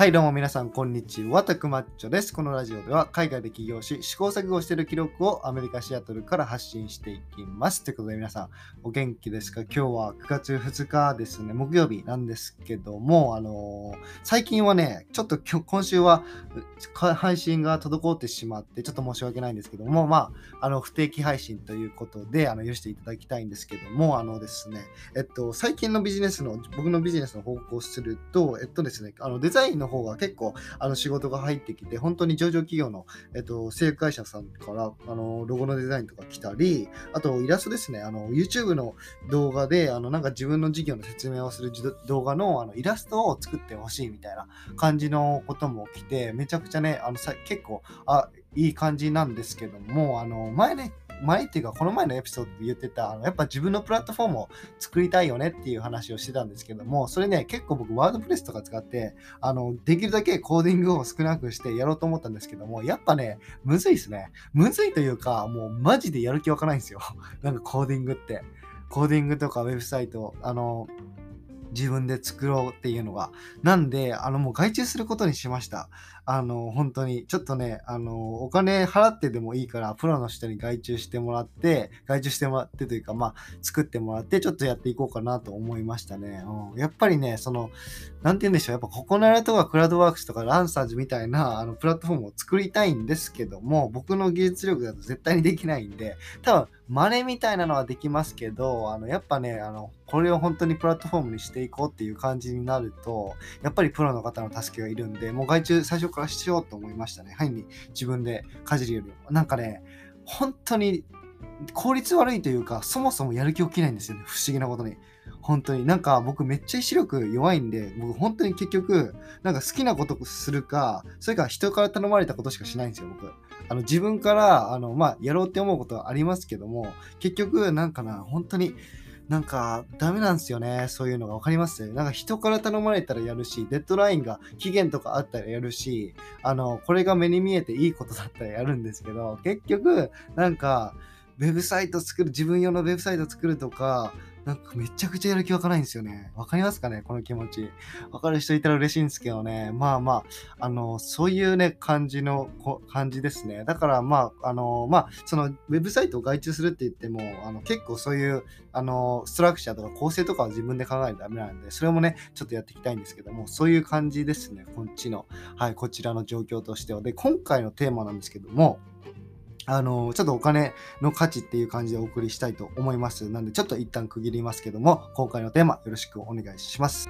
はい、どうも皆さん、こんにちは。タクマッチョです。このラジオでは、海外で起業し、試行錯誤している記録をアメリカ・シアトルから発信していきます。ということで、皆さん、お元気ですか？今日は9月2日ですね、木曜日なんですけども、あのー最近はね、ちょっと今週は配信が滞ってしまって、ちょっと申し訳ないんですけども、まあ、あの、不定期配信ということで、あの、許していただきたいんですけども、あのですね、えっと、最近のビジネスの、僕のビジネスの報告をすると、えっとですね、あの、デザインの方が結構、あの、仕事が入ってきて、本当に上場企業の、えっと、製薬会社さんから、あの、ロゴのデザインとか来たり、あと、イラストですね、あの、YouTube の動画で、あの、なんか自分の事業の説明をする動画の、あの、イラストを作ってほしいみたいな感じのことも起きて、めちゃくちゃね、あの、さ結構、あ、いい感じなんですけども、あの、前ね、前っていうか、この前のエピソードで言ってた、あのやっぱ自分のプラットフォームを作りたいよねっていう話をしてたんですけども、それね、結構僕、ワードプレスとか使って、あの、できるだけコーディングを少なくしてやろうと思ったんですけども、やっぱね、むずいですね。むずいというか、もうマジでやる気わかないんですよ。なんかコーディングって。コーディングとかウェブサイト、あの、自分で作ろうっていうのが。なんで、あの、もう外注することにしました。あの、本当に、ちょっとね、あの、お金払ってでもいいから、プロの人に外注してもらって、外注してもらってというか、まあ、作ってもらって、ちょっとやっていこうかなと思いましたね。うん、やっぱりね、その、なんて言うんでしょう、やっぱココナラとかクラウドワークスとかランサーズみたいなあのプラットフォームを作りたいんですけども、僕の技術力だと絶対にできないんで、多分、真似みたいなのはできますけど、あの、やっぱね、あの、これを本当にプラットフォームにしていこうっていう感じになると、やっぱりプロの方の助けがいるんで、もう外注最初からしようと思いましたね。はい自分でかじるよりも。なんかね、本当に効率悪いというか、そもそもやる気起きないんですよね。不思議なことに。本当に。なんか僕めっちゃ意志力弱いんで、僕本当に結局、なんか好きなことするか、それから人から頼まれたことしかしないんですよ、僕。あの自分から、あの、まあ、やろうって思うことはありますけども、結局、なんかな、本当に、なんか、ダメなんですよね。そういうのが分かります？なんか人から頼まれたらやるし、デッドラインが期限とかあったらやるし、あの、これが目に見えていいことだったらやるんですけど、結局、なんか、ウェブサイト作る、自分用のウェブサイト作るとか、なんかめちゃくちゃやる気わかないんですよね。わかりますかね？この気持ち。わかる人いたら嬉しいんですけどね。まあまあ、あの、そういうね、感じの感じですね。だからまあ、あの、まあ、そのウェブサイトを外注するって言っても、あの結構そういう、あの、ストラクチャーとか構成とかは自分で考えないとダメなんで、それもね、ちょっとやっていきたいんですけども、そういう感じですね。こっちの、はい、こちらの状況としては。で、今回のテーマなんですけども、あの、ちょっとお金の価値っていう感じでお送りしたいと思います。なんで、ちょっと一旦区切りますけども、今回のテーマよろしくお願いします。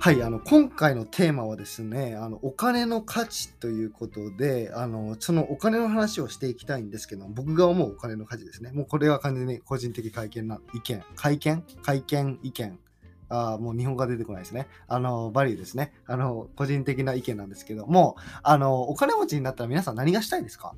はい、あの今回のテーマはですね、あのお金の価値ということで、あのそのお金の話をしていきたいんですけど、僕が思うお金の価値ですね。もうこれは完全に個人的会見な意見、会見？会見？意見あもう日本語が出てこないですね。あの、バリューですね。あの、個人的な意見なんですけども、あの、お金持ちになったら皆さん何がしたいですか？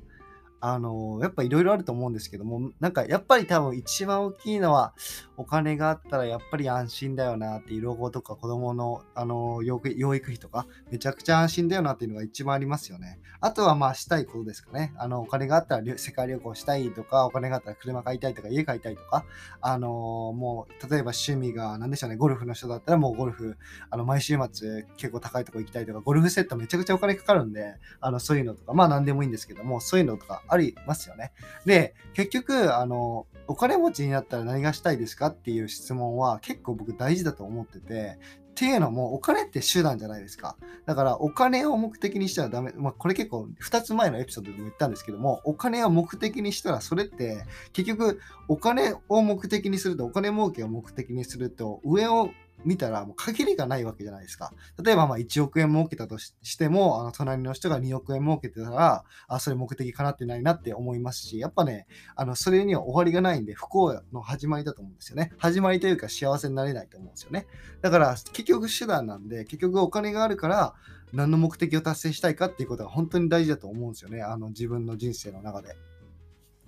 あの、やっぱいろいろあると思うんですけども、なんかやっぱり多分一番大きいのは、お金があったらやっぱり安心だよなっていう老後とか子供のあの養育費とかめちゃくちゃ安心だよなっていうのが一番ありますよね。あとはまあしたいことですかね。あのお金があったら世界旅行したいとか、お金があったら車買いたいとか家買いたいとか、あのもう例えば趣味が何でしょうね、ゴルフの人だったらもうゴルフ、あの毎週末結構高いとこ行きたいとか、ゴルフセットめちゃくちゃお金かかるんで、あのそういうのとか、まあ何でもいいんですけども、そういうのとかありますよね。で、結局、あの、お金持ちになったら何がしたいですかっていう質問は結構僕大事だと思ってて、っていうのもお金って手段じゃないですか。だからお金を目的にしたらダメ。まあこれ結構2つ前のエピソードでも言ったんですけども、お金を目的にしたらそれって結局お金を目的にすると、お金儲けを目的にすると、上を見たらもう限りがないわけじゃないですか。例えばまあ1億円儲けたとしても、あの隣の人が2億円儲けてたら、あ、それ目的かなってないなって思いますし、やっぱね、あのそれには終わりがないんで、不幸の始まりだと思うんですよね。始まりというか幸せになれないと思うんですよね。だから結局手段なんで、結局お金があるから、何の目的を達成したいかっていうことが本当に大事だと思うんですよね。あの自分の人生の中で。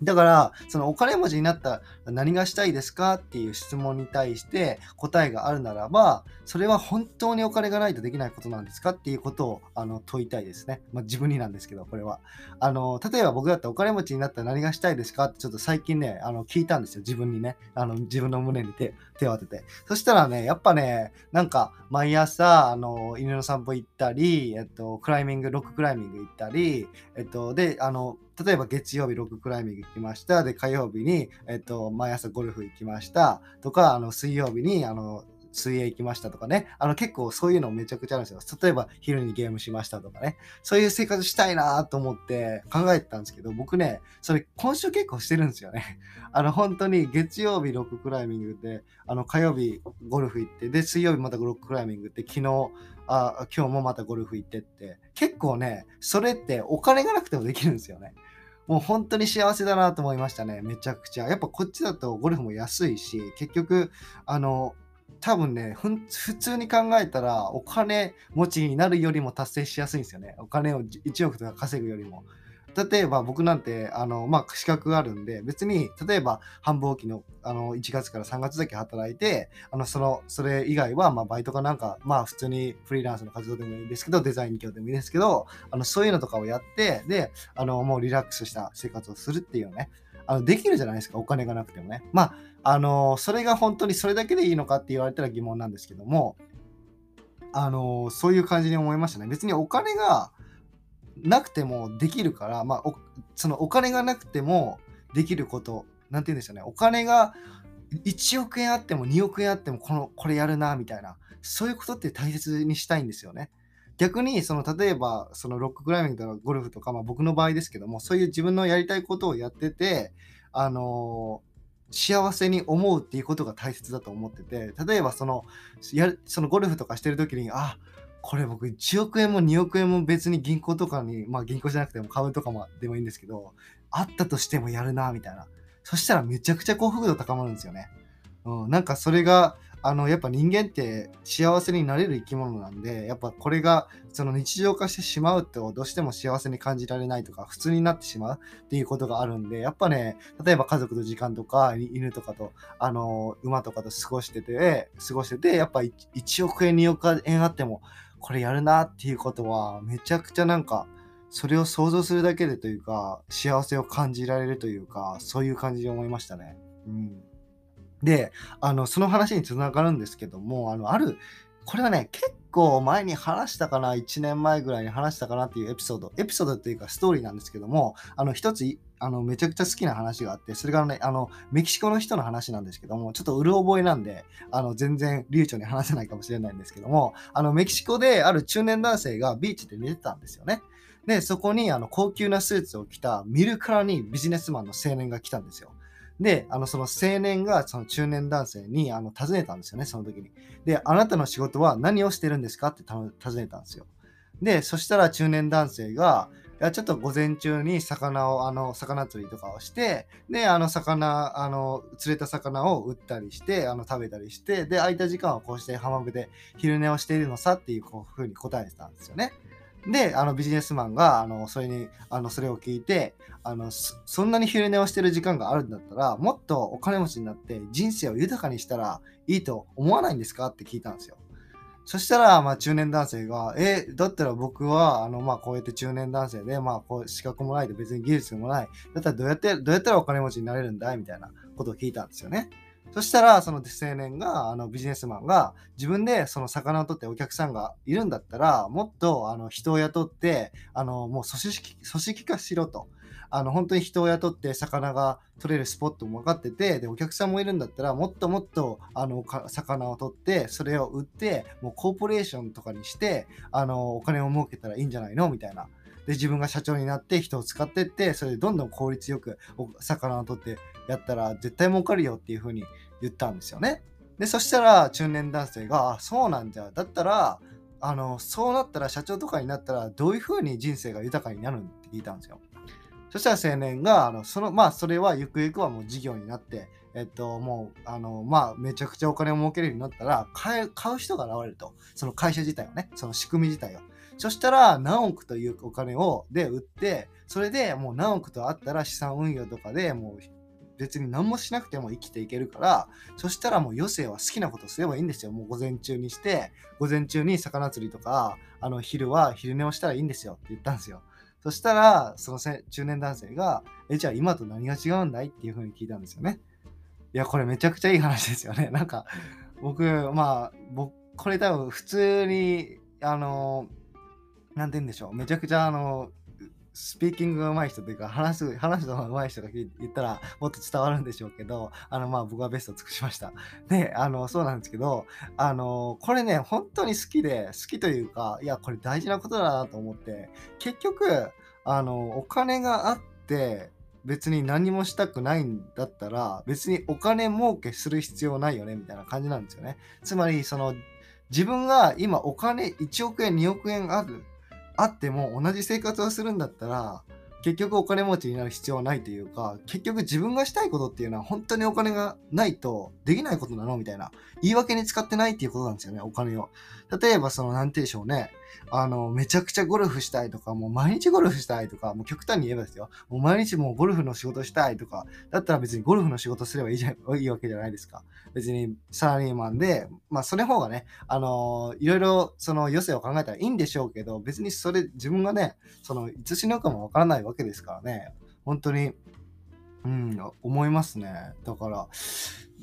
だから、そのお金持ちになったら何がしたいですかっていう質問に対して答えがあるならば、それは本当にお金がないとできないことなんですかっていうことをあの問いたいですね。まあ、自分になんですけど、これは。あの、例えば僕だったらお金持ちになったら何がしたいですかってちょっと最近ね、あの聞いたんですよ。自分にね。あの自分の胸に手手を当てて。そしたらね、やっぱね、なんか毎朝、あの、犬の散歩行ったり、えっと、クライミング、ロッククライミング行ったり、えっと、で、あの、例えば月曜日ロッククライミング行きました。で、火曜日に、えっと、毎朝ゴルフ行きました。とか、あの、水曜日に、あの、水泳行きましたとかね。あの、結構そういうのめちゃくちゃあるんですよ。例えば、昼にゲームしましたとかね。そういう生活したいなと思って考えてたんですけど、僕ね、それ今週結構してるんですよね。あの、本当に月曜日ロッククライミングで、あの、火曜日ゴルフ行って、で、水曜日またロッククライミングって、昨日、あ今日もまたゴルフ行ってって、結構ね、それってお金がなくてもできるんですよね。もう本当に幸せだなと思いましたね。めちゃくちゃ。やっぱこっちだとゴルフも安いし、結局、あの、多分ね、ふん普通に考えたらお金持ちになるよりも達成しやすいんですよね。お金を1億とか稼ぐよりも。例えば僕なんてあの、まあ、資格があるんで別に例えば繁忙期のあの1月から3月だけ働いてあのそのそれ以外はまバイトかなんかまあ普通にフリーランスの活動でもいいですけどデザイン業でもいいですけどあのそういうのとかをやってであのもうリラックスした生活をするっていうねあのできるじゃないですかお金がなくてもねまああのそれが本当にそれだけでいいのかって言われたら疑問なんですけどもあのそういう感じに思いましたね別にお金がなくてもできるから、まあ、おそのお金がなくてもできること、なんて言うんでしょうね、お金が1億円あっても2億円あってもこのこれやるなみたいな、そういうことって大切にしたいんですよね。逆にその例えばそのロッククライミングとかゴルフとか、まあ、僕の場合ですけどもそういう自分のやりたいことをやってて、あの幸せに思うっていうことが大切だと思ってて例えばそのやそのゴルフとかしてる時にあこれ僕1億円も2億円も別に銀行とかに、まあ銀行じゃなくても株とかもでもいいんですけど、あったとしてもやるな、みたいな。そしたらめちゃくちゃ幸福度高まるんですよね。うん、なんかそれが、あの、やっぱ人間って幸せになれる生き物なんで、やっぱこれがその日常化してしまうとどうしても幸せに感じられないとか、普通になってしまうっていうことがあるんで、やっぱね、例えば家族の時間とか、犬とかと、あの、馬とかと過ごしてて、過ごしてて、やっぱ 1, 1億円、2億円あっても、これやるなっていうことはめちゃくちゃなんかそれを想像するだけでというか幸せを感じられるというかそういう感じで思いましたね。うん、であのその話につながるんですけどもあのあるこれはね結構前に話したかな1年前ぐらいに話したかなっていうエピソード。エピソードっていうかストーリーなんですけどもあの一つあのめちゃくちゃ好きな話があってそれがねあのメキシコの人の話なんですけどもちょっとうる覚えなんであの全然流暢に話せないかもしれないんですけどもあのメキシコである中年男性がビーチで寝てたんですよね。でそこにあの高級なスーツを着た見るからにビジネスマンの青年が来たんですよ。で、あの、その青年がその中年男性にあの尋ねたんですよね、その時に。で、あなたの仕事は何をしてるんですか？って尋ねたんですよ。で、そしたら中年男性が、いやちょっと午前中に魚を、あの、魚釣りとかをして、で、あの、魚、あの、釣れた魚を売ったりして、あの、食べたりして、で、空いた時間はこうして浜辺で昼寝をしているのさっていうこうふうに答えてたんですよね。で、あのビジネスマンがあのそれにあのそれを聞いてあのそ、そんなに昼寝をしてる時間があるんだったら、もっとお金持ちになって人生を豊かにしたらいいと思わないんですかって聞いたんですよ。そしたら、まあ、中年男性が、え、だったら僕は、あの、まあ、こうやって中年男性で、まあ、こう、資格もないと別に技術もない。だったらどうやって、どうやったらお金持ちになれるんだい？みたいなことを聞いたんですよね。そしたら、その青年が、あのビジネスマンが、自分でその魚を取ってお客さんがいるんだったら、もっとあの人を雇って、あのもう組織組織化しろと。あの本当に人を雇って魚が取れるスポットも分かってて、でお客さんもいるんだったら、もっともっとあの魚を取って、それを売って、もうコーポレーションとかにして、あのお金を儲けたらいいんじゃないの？みたいな。で自分が社長になって人を使ってってそれでどんどん効率よく魚を取ってやったら絶対儲かるよっていう風に言ったんですよね。でそしたら中年男性が「あそうなんじゃだったらあのそうなったら社長とかになったらどういう風に人生が豊かになるんって聞いたんですよ。そしたら青年があのそのまあそれはゆくゆくはもう事業になってえっともうあのまあめちゃくちゃお金を儲けるようになったら買買う人が現れるとその会社自体をねその仕組み自体をそしたら何億というお金をで売って、それでもう何億とあったら資産運用とかでもう別に何もしなくても生きていけるから、そしたらもう余生は好きなことすればいいんですよ。もう午前中にして、午前中に魚釣りとか、あの昼は昼寝をしたらいいんですよって言ったんですよ。そしたら、その中年男性が、え、じゃあ今と何が違うんだいっていうふうに聞いたんですよね。いや、これめちゃくちゃいい話ですよね。なんか、僕、まあ、僕、これ多分普通に、あの、なんて言うんでしょう。めちゃくちゃ、あの、スピーキングが上手い人というか、話す、話すのが上手い人が言ったら、もっと伝わるんでしょうけど、あの、まあ、僕はベストを尽くしました。で、あの、そうなんですけど、あの、これね、本当に好きで、好きというか、いや、これ大事なことだなと思って、結局、あの、お金があって、別に何もしたくないんだったら、別にお金儲けする必要ないよね、みたいな感じなんですよね。つまり、その、自分が今お金1億円、2億円ある、あっても同じ生活をするんだったら、結局お金持ちになる必要はないというか、結局自分がしたいことっていうのは本当にお金がないとできないことなのみたいな。言い訳に使ってないっていうことなんですよね、お金を。例えばその、なんて言うんでしょうね。あの、めちゃくちゃゴルフしたいとか、もう毎日ゴルフしたいとか、もう極端に言えばですよ。もう毎日もうゴルフの仕事したいとか、だったら別にゴルフの仕事すればいいじゃいいわけじゃないですか。別にサラリーマンで、まあそれ方がね、あのいろいろその余生を考えたらいいんでしょうけど、別にそれ自分がね、そのいつ死ぬかもわからないわけですからね。本当に、うん、思いますね。だから、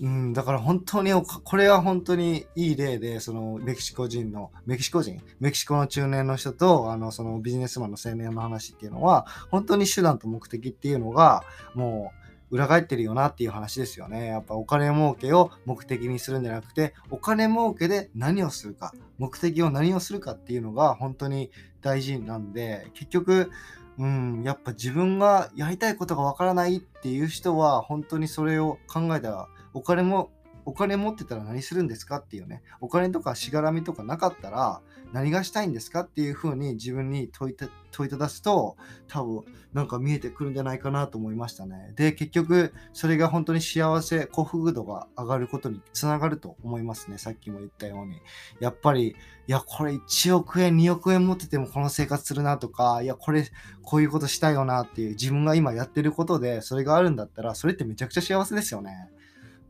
うん、だから本当に、これは本当にいい例で、そのメキシコ人の、メキシコ人？メキシコの中年の人と、あの、そのビジネスマンの青年の話っていうのは、本当に手段と目的っていうのが、もう、裏返ってるよなっていう話ですよね。やっぱお金儲けを目的にするんじゃなくて、お金儲けで何をするか、目的を何をするかっていうのが本当に大事なんで、結局、うん、やっぱ自分がやりたいことがわからないっていう人は、本当にそれを考えたら、お金もお金持ってたら何するんですかっていうね、お金とかしがらみとかなかったら何がしたいんですかっていうふうに自分に問いた問いただすと、多分なんか見えてくるんじゃないかなと思いましたね。で、結局それが本当に幸せ、幸福度が上がることにつながると思いますね。さっきも言ったように。やっぱり、いや、これ1億円、2億円持っててもこの生活するなとか、いや、これ、こういうことしたいよなっていう自分が今やってることでそれがあるんだったら、それってめちゃくちゃ幸せですよね。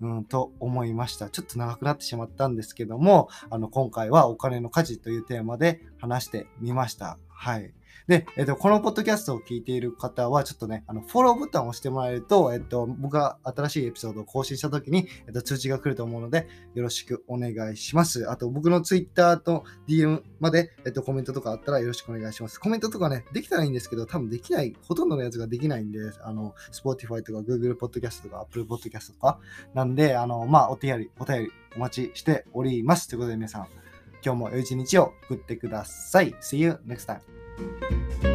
うん、と思いました。ちょっと長くなってしまったんですけども、あの、今回はお金の価値というテーマで話してみました。はい。で、えっと、このポッドキャストを聞いている方は、ちょっとね、あの、フォローボタンを押してもらえると、えっと、僕が新しいエピソードを更新したときに、えっと、通知が来ると思うので、よろしくお願いします。あと、僕の Twitter と DM まで、えっと、コメントとかあったらよろしくお願いします。コメントとかね、できたらいいんですけど、多分できない、ほとんどのやつができないんで、あの、Spotify とか Google Podcast とか Apple Podcast とか、なんで、あの、まあ、お手やり、お便りお待ちしております。ということで皆さん、今日も良い一日を送ってください。See you next time. Música